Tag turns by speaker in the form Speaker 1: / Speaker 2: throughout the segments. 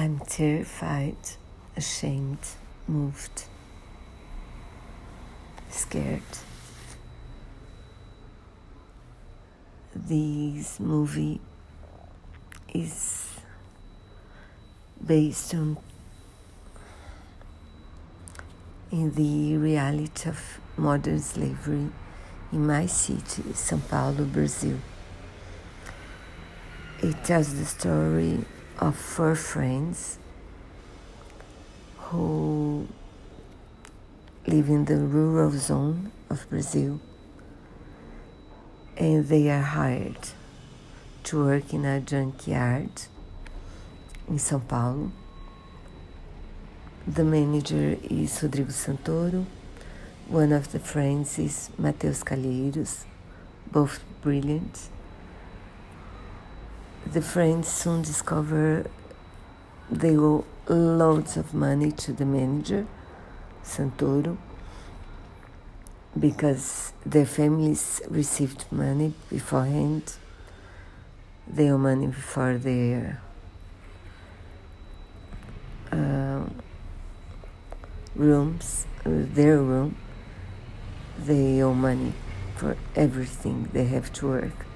Speaker 1: I'm terrified, ashamed, moved, scared. This movie is based on in the reality of modern slavery in my city, São Paulo, Brazil. It tells the story of four friends who live in the rural zone of Brazil and they are hired to work in a junkyard in São Paulo. The manager is Rodrigo Santoro. One of the friends is Mateus Calheiros, both brilliant. The friends soon discover they owe loads of money to the manager, Santoro, because their families received money beforehand. They owe money for their uh, rooms, their room. They owe money for everything they have to work.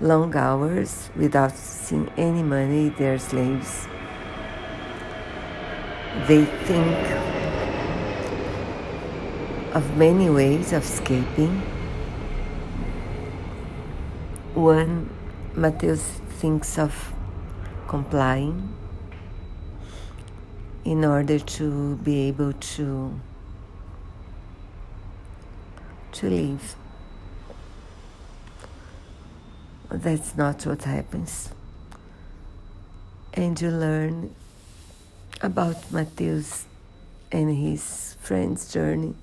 Speaker 1: Long hours without seeing any money, they're slaves. They think of many ways of escaping. One, Mateus thinks of complying in order to be able to to leave. That's not what happens. And you learn about Mateus and his friend's journey.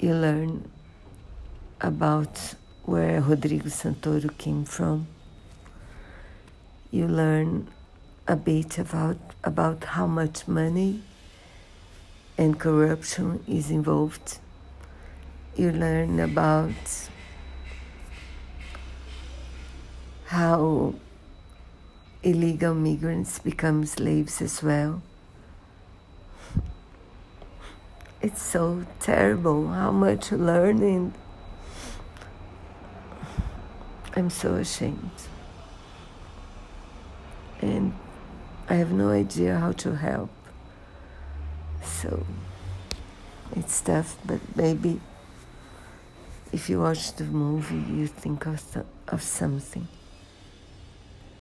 Speaker 1: You learn about where Rodrigo Santoro came from. You learn a bit about, about how much money and corruption is involved. You learn about how illegal migrants become slaves as well. It's so terrible how much learning. I'm so ashamed. And I have no idea how to help. So it's tough, but maybe if you watch the movie, you think of, of something.